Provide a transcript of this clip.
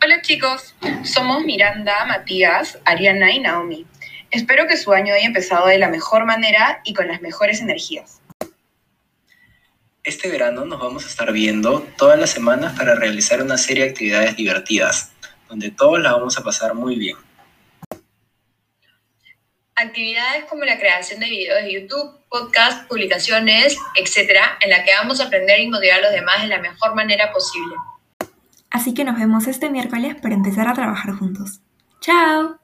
Hola chicos, somos Miranda, Matías, Ariana y Naomi. Espero que su año haya empezado de la mejor manera y con las mejores energías. Este verano nos vamos a estar viendo todas las semanas para realizar una serie de actividades divertidas, donde todos la vamos a pasar muy bien. Actividades como la creación de videos de YouTube, podcasts, publicaciones, etcétera, en la que vamos a aprender y motivar a los demás de la mejor manera posible. Así que nos vemos este miércoles para empezar a trabajar juntos. ¡Chao!